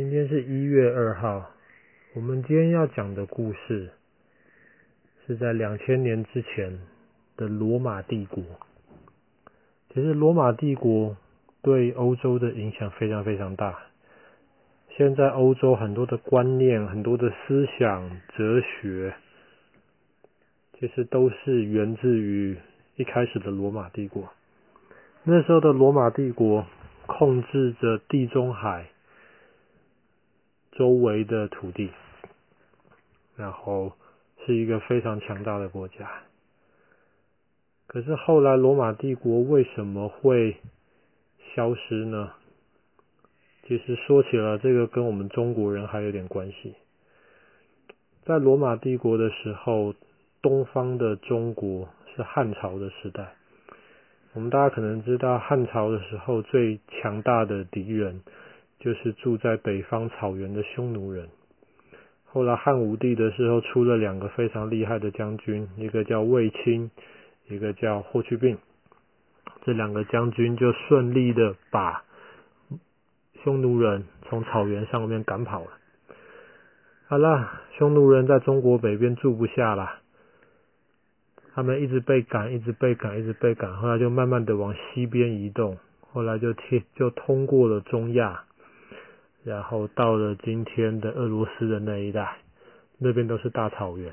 今天是一月二号，我们今天要讲的故事是在两千年之前的罗马帝国。其实罗马帝国对欧洲的影响非常非常大。现在欧洲很多的观念、很多的思想、哲学，其实都是源自于一开始的罗马帝国。那时候的罗马帝国控制着地中海。周围的土地，然后是一个非常强大的国家。可是后来罗马帝国为什么会消失呢？其实说起来，这个跟我们中国人还有点关系。在罗马帝国的时候，东方的中国是汉朝的时代。我们大家可能知道，汉朝的时候最强大的敌人。就是住在北方草原的匈奴人。后来汉武帝的时候出了两个非常厉害的将军，一个叫卫青，一个叫霍去病。这两个将军就顺利的把匈奴人从草原上面赶跑了。好了，匈奴人在中国北边住不下了，他们一直被赶，一直被赶，一直被赶，后来就慢慢的往西边移动，后来就贴就通过了中亚。然后到了今天的俄罗斯的那一带，那边都是大草原，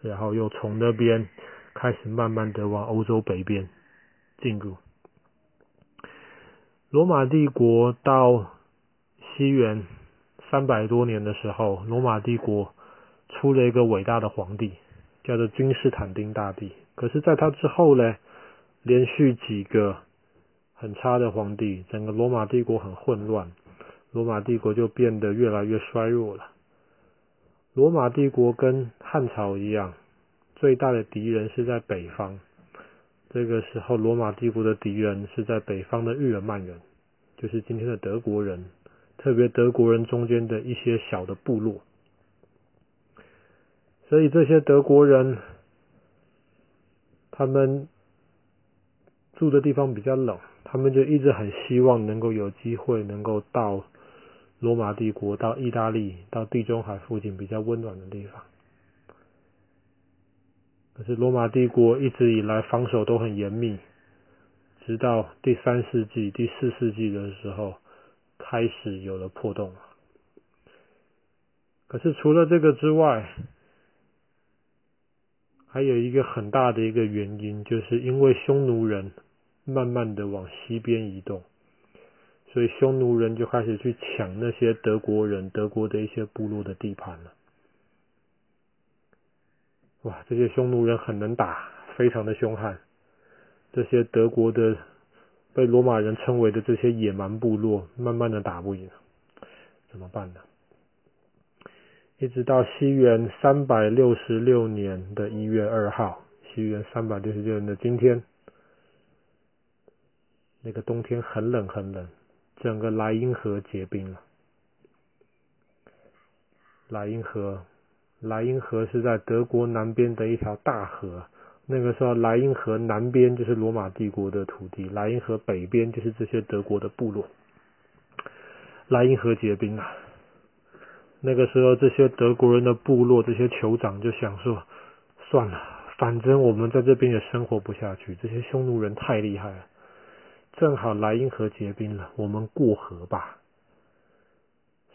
然后又从那边开始慢慢的往欧洲北边进入。罗马帝国到西元三百多年的时候，罗马帝国出了一个伟大的皇帝，叫做君士坦丁大帝。可是，在他之后呢，连续几个很差的皇帝，整个罗马帝国很混乱。罗马帝国就变得越来越衰弱了。罗马帝国跟汉朝一样，最大的敌人是在北方。这个时候，罗马帝国的敌人是在北方的日耳曼人，就是今天的德国人，特别德国人中间的一些小的部落。所以这些德国人，他们住的地方比较冷，他们就一直很希望能够有机会能够到。罗马帝国到意大利，到地中海附近比较温暖的地方。可是罗马帝国一直以来防守都很严密，直到第三世纪、第四世纪的时候，开始有了破洞。可是除了这个之外，还有一个很大的一个原因，就是因为匈奴人慢慢的往西边移动。所以匈奴人就开始去抢那些德国人、德国的一些部落的地盘了。哇，这些匈奴人很能打，非常的凶悍。这些德国的被罗马人称为的这些野蛮部落，慢慢的打不赢，怎么办呢？一直到西元三百六十六年的一月二号，西元三百六十六年的今天，那个冬天很冷很冷。整个莱茵河结冰了。莱茵河，莱茵河是在德国南边的一条大河。那个时候，莱茵河南边就是罗马帝国的土地，莱茵河北边就是这些德国的部落。莱茵河结冰了。那个时候，这些德国人的部落，这些酋长就想说：算了，反正我们在这边也生活不下去，这些匈奴人太厉害了。正好莱茵河结冰了，我们过河吧。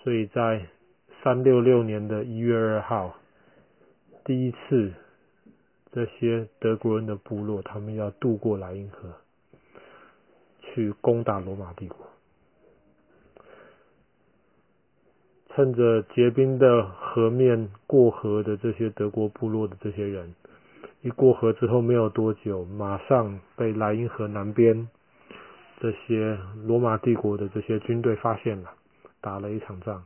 所以在三六六年的一月二号，第一次这些德国人的部落，他们要渡过莱茵河，去攻打罗马帝国。趁着结冰的河面过河的这些德国部落的这些人，一过河之后没有多久，马上被莱茵河南边。这些罗马帝国的这些军队发现了，打了一场仗，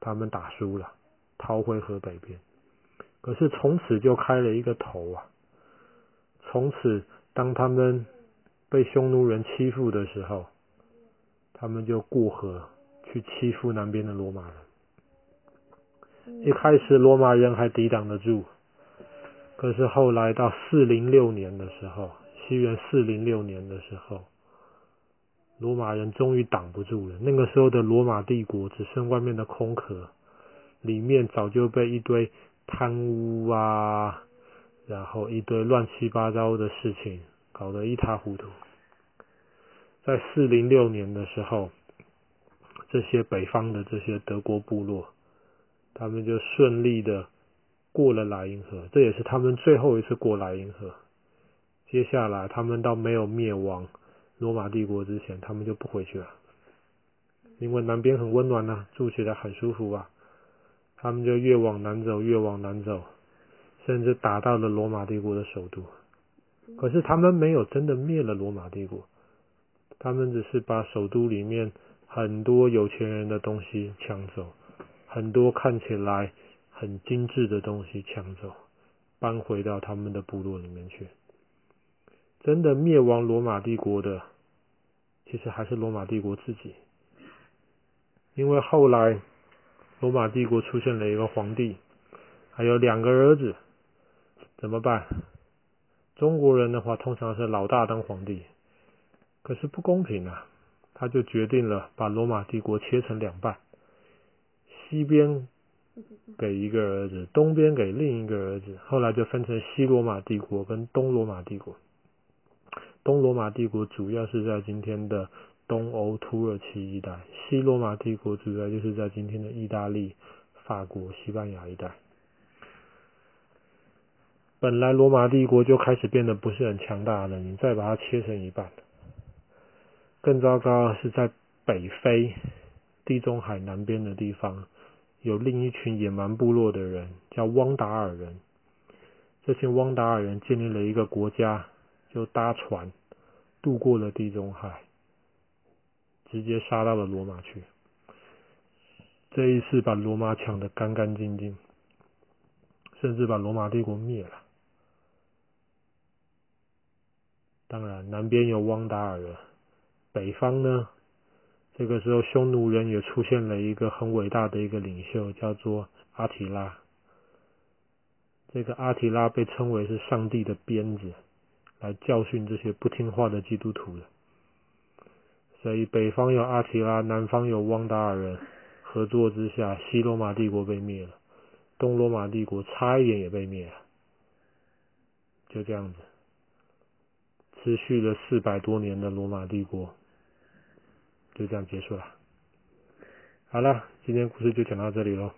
他们打输了，逃回河北边。可是从此就开了一个头啊！从此，当他们被匈奴人欺负的时候，他们就过河去欺负南边的罗马人。一开始罗马人还抵挡得住，可是后来到四零六年的时候，西元四零六年的时候。罗马人终于挡不住了。那个时候的罗马帝国只剩外面的空壳，里面早就被一堆贪污啊，然后一堆乱七八糟的事情搞得一塌糊涂。在四零六年的时候，这些北方的这些德国部落，他们就顺利的过了莱茵河，这也是他们最后一次过莱茵河。接下来，他们到没有灭亡罗马帝国之前，他们就不回去了，因为南边很温暖呐，住起来很舒服啊。他们就越往南走，越往南走，甚至打到了罗马帝国的首都。可是他们没有真的灭了罗马帝国，他们只是把首都里面很多有钱人的东西抢走，很多看起来很精致的东西抢走，搬回到他们的部落里面去。真的灭亡罗马帝国的，其实还是罗马帝国自己，因为后来。罗马帝国出现了一个皇帝，还有两个儿子，怎么办？中国人的话通常是老大当皇帝，可是不公平啊！他就决定了把罗马帝国切成两半，西边给一个儿子，东边给另一个儿子，后来就分成西罗马帝国跟东罗马帝国。东罗马帝国主要是在今天的。东欧土耳其一带，西罗马帝国主要就是在今天的意大利、法国、西班牙一带。本来罗马帝国就开始变得不是很强大了，你再把它切成一半。更糟糕的是在北非、地中海南边的地方，有另一群野蛮部落的人，叫汪达尔人。这群汪达尔人建立了一个国家，就搭船渡过了地中海。直接杀到了罗马去，这一次把罗马抢得干干净净，甚至把罗马帝国灭了。当然，南边有汪达尔人，北方呢，这个时候匈奴人也出现了一个很伟大的一个领袖，叫做阿提拉。这个阿提拉被称为是上帝的鞭子，来教训这些不听话的基督徒的。所以北方有阿提拉，南方有汪达尔人，合作之下，西罗马帝国被灭了，东罗马帝国差一点也被灭了，就这样子，持续了四百多年的罗马帝国，就这样结束了。好了，今天故事就讲到这里喽。